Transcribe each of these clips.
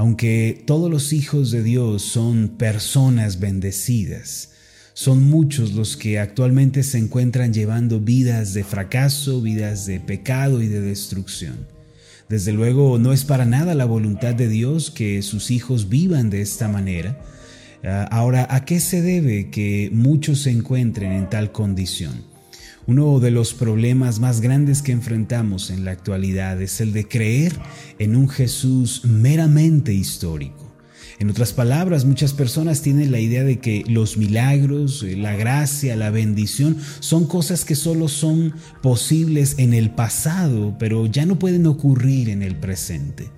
Aunque todos los hijos de Dios son personas bendecidas, son muchos los que actualmente se encuentran llevando vidas de fracaso, vidas de pecado y de destrucción. Desde luego no es para nada la voluntad de Dios que sus hijos vivan de esta manera. Ah, ahora, ¿a qué se debe que muchos se encuentren en tal condición? Uno de los problemas más grandes que enfrentamos en la actualidad es el de creer en un Jesús meramente histórico. En otras palabras, muchas personas tienen la idea de que los milagros, eh, la gracia, la bendición son cosas que solo son posibles en el pasado, pero ya no pueden ocurrir en el presente.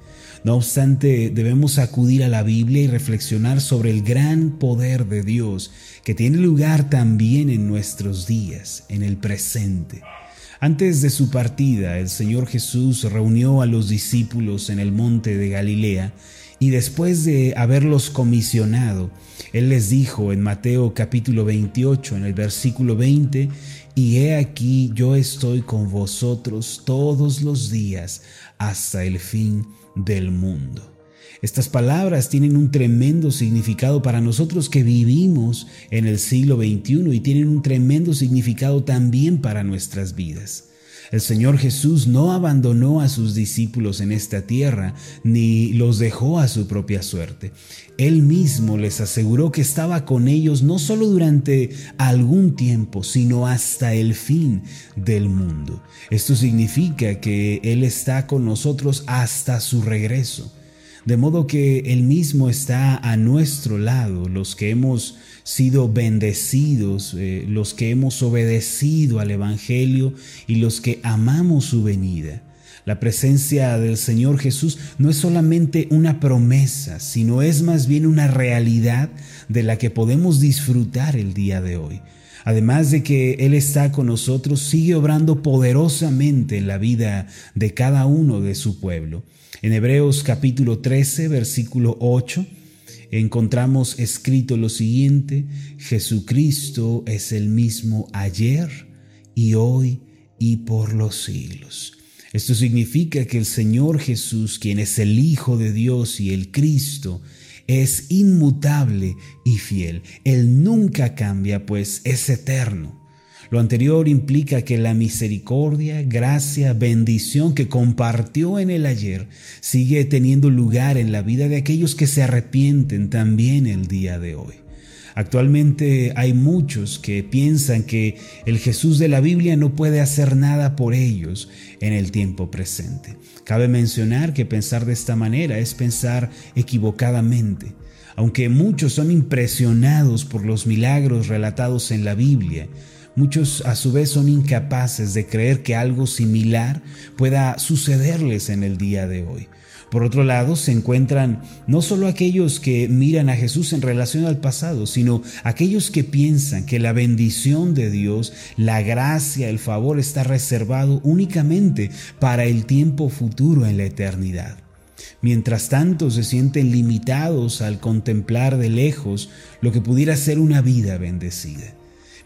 No obstante, debemos acudir a la Biblia y reflexionar sobre el gran poder de Dios que tiene lugar también en nuestros días, en el presente. Antes de su partida, el Señor Jesús reunió a los discípulos en el monte de Galilea y después de haberlos comisionado, Él les dijo en Mateo capítulo 28, en el versículo 20, y he aquí yo estoy con vosotros todos los días hasta el fin del mundo. Estas palabras tienen un tremendo significado para nosotros que vivimos en el siglo XXI y tienen un tremendo significado también para nuestras vidas. El Señor Jesús no abandonó a sus discípulos en esta tierra, ni los dejó a su propia suerte. Él mismo les aseguró que estaba con ellos no solo durante algún tiempo, sino hasta el fin del mundo. Esto significa que Él está con nosotros hasta su regreso. De modo que Él mismo está a nuestro lado, los que hemos sido bendecidos, eh, los que hemos obedecido al Evangelio y los que amamos su venida. La presencia del Señor Jesús no es solamente una promesa, sino es más bien una realidad de la que podemos disfrutar el día de hoy. Además de que Él está con nosotros, sigue obrando poderosamente en la vida de cada uno de su pueblo. En Hebreos capítulo 13, versículo 8, encontramos escrito lo siguiente, Jesucristo es el mismo ayer y hoy y por los siglos. Esto significa que el Señor Jesús, quien es el Hijo de Dios y el Cristo, es inmutable y fiel. Él nunca cambia, pues es eterno. Lo anterior implica que la misericordia, gracia, bendición que compartió en el ayer sigue teniendo lugar en la vida de aquellos que se arrepienten también el día de hoy. Actualmente hay muchos que piensan que el Jesús de la Biblia no puede hacer nada por ellos en el tiempo presente. Cabe mencionar que pensar de esta manera es pensar equivocadamente. Aunque muchos son impresionados por los milagros relatados en la Biblia, Muchos a su vez son incapaces de creer que algo similar pueda sucederles en el día de hoy. Por otro lado, se encuentran no solo aquellos que miran a Jesús en relación al pasado, sino aquellos que piensan que la bendición de Dios, la gracia, el favor está reservado únicamente para el tiempo futuro en la eternidad. Mientras tanto, se sienten limitados al contemplar de lejos lo que pudiera ser una vida bendecida.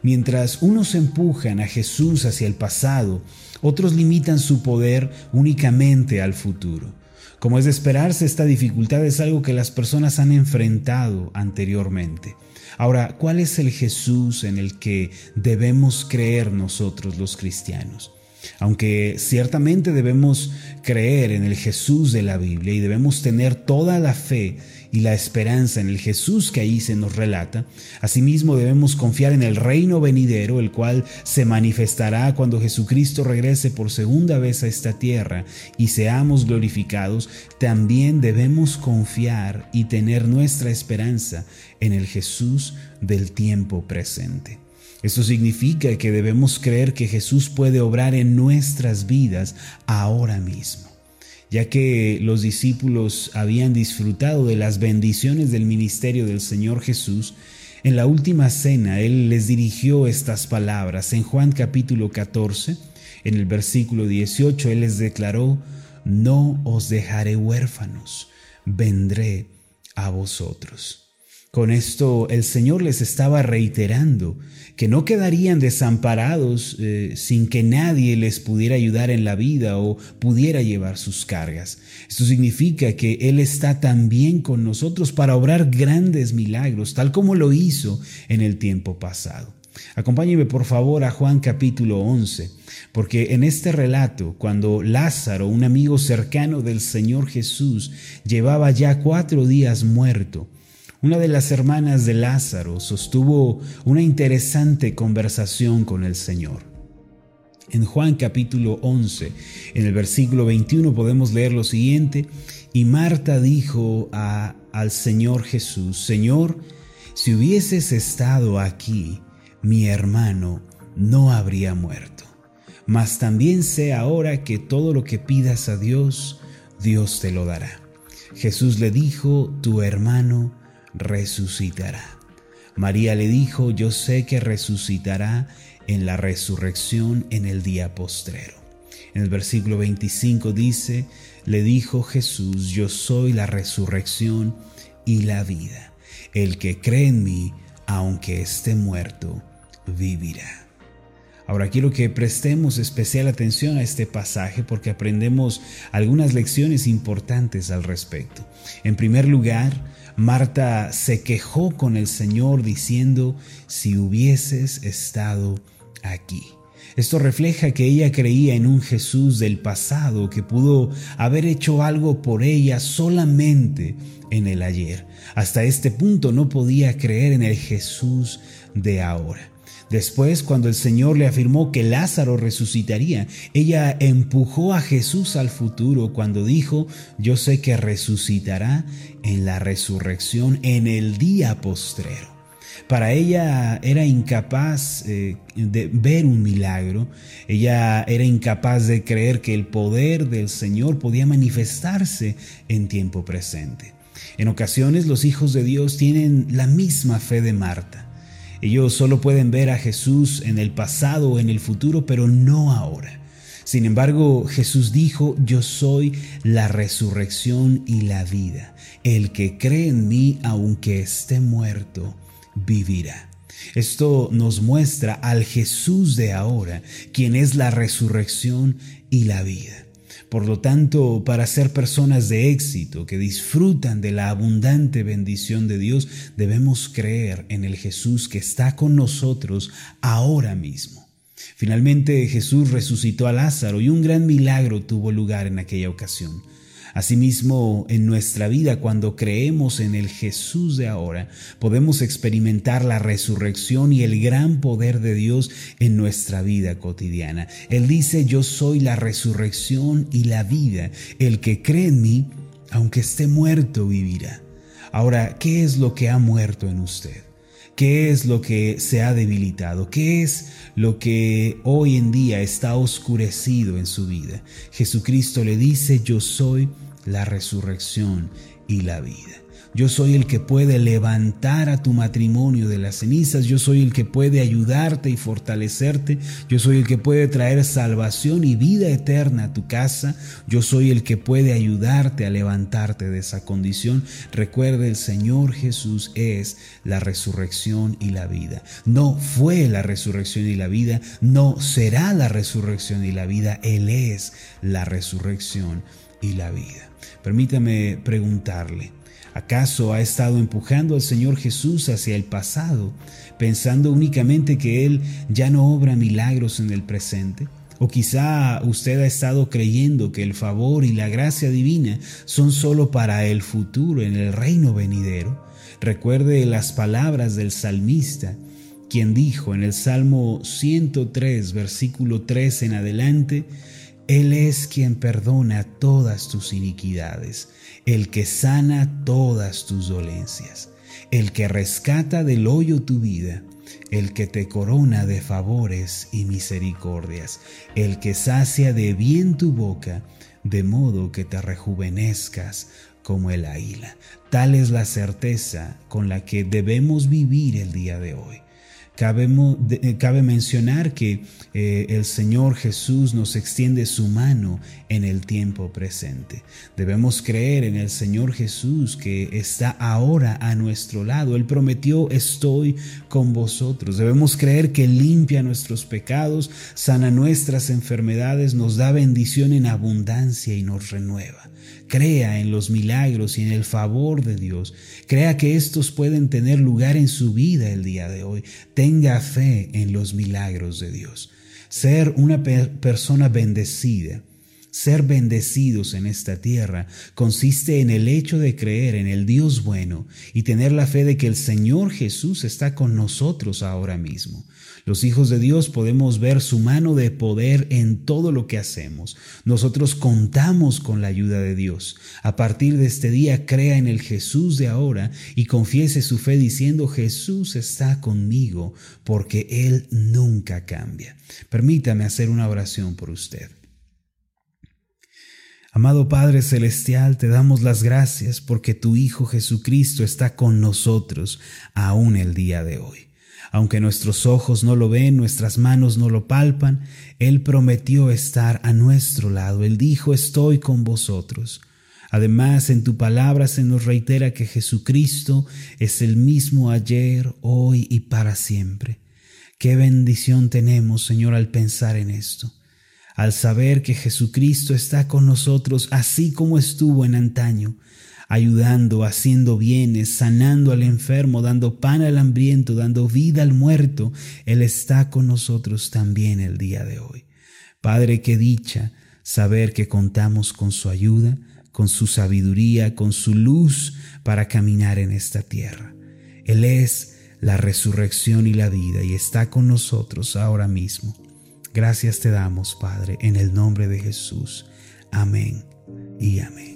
Mientras unos empujan a Jesús hacia el pasado, otros limitan su poder únicamente al futuro. Como es de esperarse, esta dificultad es algo que las personas han enfrentado anteriormente. Ahora, ¿cuál es el Jesús en el que debemos creer nosotros los cristianos? Aunque ciertamente debemos creer en el Jesús de la Biblia y debemos tener toda la fe y la esperanza en el Jesús que ahí se nos relata, asimismo debemos confiar en el reino venidero, el cual se manifestará cuando Jesucristo regrese por segunda vez a esta tierra y seamos glorificados, también debemos confiar y tener nuestra esperanza en el Jesús del tiempo presente. Esto significa que debemos creer que Jesús puede obrar en nuestras vidas ahora mismo ya que los discípulos habían disfrutado de las bendiciones del ministerio del Señor Jesús, en la última cena Él les dirigió estas palabras. En Juan capítulo 14, en el versículo 18, Él les declaró, no os dejaré huérfanos, vendré a vosotros. Con esto el Señor les estaba reiterando que no quedarían desamparados eh, sin que nadie les pudiera ayudar en la vida o pudiera llevar sus cargas. Esto significa que Él está también con nosotros para obrar grandes milagros, tal como lo hizo en el tiempo pasado. Acompáñeme por favor a Juan capítulo 11, porque en este relato, cuando Lázaro, un amigo cercano del Señor Jesús, llevaba ya cuatro días muerto, una de las hermanas de Lázaro sostuvo una interesante conversación con el Señor. En Juan capítulo 11, en el versículo 21 podemos leer lo siguiente, y Marta dijo al Señor Jesús, Señor, si hubieses estado aquí, mi hermano no habría muerto. Mas también sé ahora que todo lo que pidas a Dios, Dios te lo dará. Jesús le dijo, tu hermano resucitará. María le dijo, yo sé que resucitará en la resurrección en el día postrero. En el versículo 25 dice, le dijo Jesús, yo soy la resurrección y la vida. El que cree en mí, aunque esté muerto, vivirá. Ahora quiero que prestemos especial atención a este pasaje porque aprendemos algunas lecciones importantes al respecto. En primer lugar, Marta se quejó con el Señor diciendo, si hubieses estado aquí. Esto refleja que ella creía en un Jesús del pasado que pudo haber hecho algo por ella solamente en el ayer. Hasta este punto no podía creer en el Jesús de ahora. Después, cuando el Señor le afirmó que Lázaro resucitaría, ella empujó a Jesús al futuro cuando dijo, yo sé que resucitará en la resurrección en el día postrero. Para ella era incapaz eh, de ver un milagro, ella era incapaz de creer que el poder del Señor podía manifestarse en tiempo presente. En ocasiones los hijos de Dios tienen la misma fe de Marta. Ellos solo pueden ver a Jesús en el pasado o en el futuro, pero no ahora. Sin embargo, Jesús dijo, yo soy la resurrección y la vida. El que cree en mí, aunque esté muerto, vivirá. Esto nos muestra al Jesús de ahora, quien es la resurrección y la vida. Por lo tanto, para ser personas de éxito que disfrutan de la abundante bendición de Dios, debemos creer en el Jesús que está con nosotros ahora mismo. Finalmente Jesús resucitó a Lázaro y un gran milagro tuvo lugar en aquella ocasión. Asimismo, en nuestra vida, cuando creemos en el Jesús de ahora, podemos experimentar la resurrección y el gran poder de Dios en nuestra vida cotidiana. Él dice, yo soy la resurrección y la vida. El que cree en mí, aunque esté muerto, vivirá. Ahora, ¿qué es lo que ha muerto en usted? ¿Qué es lo que se ha debilitado? ¿Qué es lo que hoy en día está oscurecido en su vida? Jesucristo le dice, yo soy la resurrección y la vida. Yo soy el que puede levantar a tu matrimonio de las cenizas. Yo soy el que puede ayudarte y fortalecerte. Yo soy el que puede traer salvación y vida eterna a tu casa. Yo soy el que puede ayudarte a levantarte de esa condición. Recuerde, el Señor Jesús es la resurrección y la vida. No fue la resurrección y la vida. No será la resurrección y la vida. Él es la resurrección y la vida. Permítame preguntarle, ¿acaso ha estado empujando al Señor Jesús hacia el pasado, pensando únicamente que Él ya no obra milagros en el presente? O quizá usted ha estado creyendo que el favor y la gracia divina son solo para el futuro, en el reino venidero. Recuerde las palabras del salmista, quien dijo en el Salmo 103, versículo 3 en adelante, él es quien perdona todas tus iniquidades, el que sana todas tus dolencias, el que rescata del hoyo tu vida, el que te corona de favores y misericordias, el que sacia de bien tu boca, de modo que te rejuvenezcas como el águila. Tal es la certeza con la que debemos vivir el día de hoy. Eh, cabe, mencionar que eh, el Señor Jesús nos extiende su mano en el tiempo presente. Debemos creer en el Señor Jesús que está ahora a nuestro lado. Él prometió, estoy con vosotros. Debemos creer que limpia nuestros pecados, sana nuestras enfermedades, nos da bendición en abundancia y nos renueva. Crea en los milagros y en el favor de Dios. Crea que estos pueden tener lugar en su vida el día de hoy. Tenga fe en los milagros de Dios. Ser una persona bendecida ser bendecidos en esta tierra consiste en el hecho de creer en el Dios bueno y tener la fe de que el Señor Jesús está con nosotros ahora mismo. Los hijos de Dios podemos ver su mano de poder en todo lo que hacemos. Nosotros contamos con la ayuda de Dios. A partir de este día crea en el Jesús de ahora y confiese su fe diciendo Jesús está conmigo porque Él nunca cambia. Permítame hacer una oración por usted. Amado Padre Celestial, te damos las gracias porque tu Hijo Jesucristo está con nosotros aún el día de hoy. Aunque nuestros ojos no lo ven, nuestras manos no lo palpan, Él prometió estar a nuestro lado. Él dijo, estoy con vosotros. Además, en tu palabra se nos reitera que Jesucristo es el mismo ayer, hoy y para siempre. Qué bendición tenemos, Señor, al pensar en esto al saber que Jesucristo está con nosotros así como estuvo en antaño, ayudando, haciendo bienes, sanando al enfermo, dando pan al hambriento, dando vida al muerto, Él está con nosotros también el día de hoy. Padre, qué dicha saber que contamos con su ayuda, con su sabiduría, con su luz para caminar en esta tierra. Él es la resurrección y la vida y está con nosotros ahora mismo. Gracias te damos, Padre, en el nombre de Jesús. Amén y amén.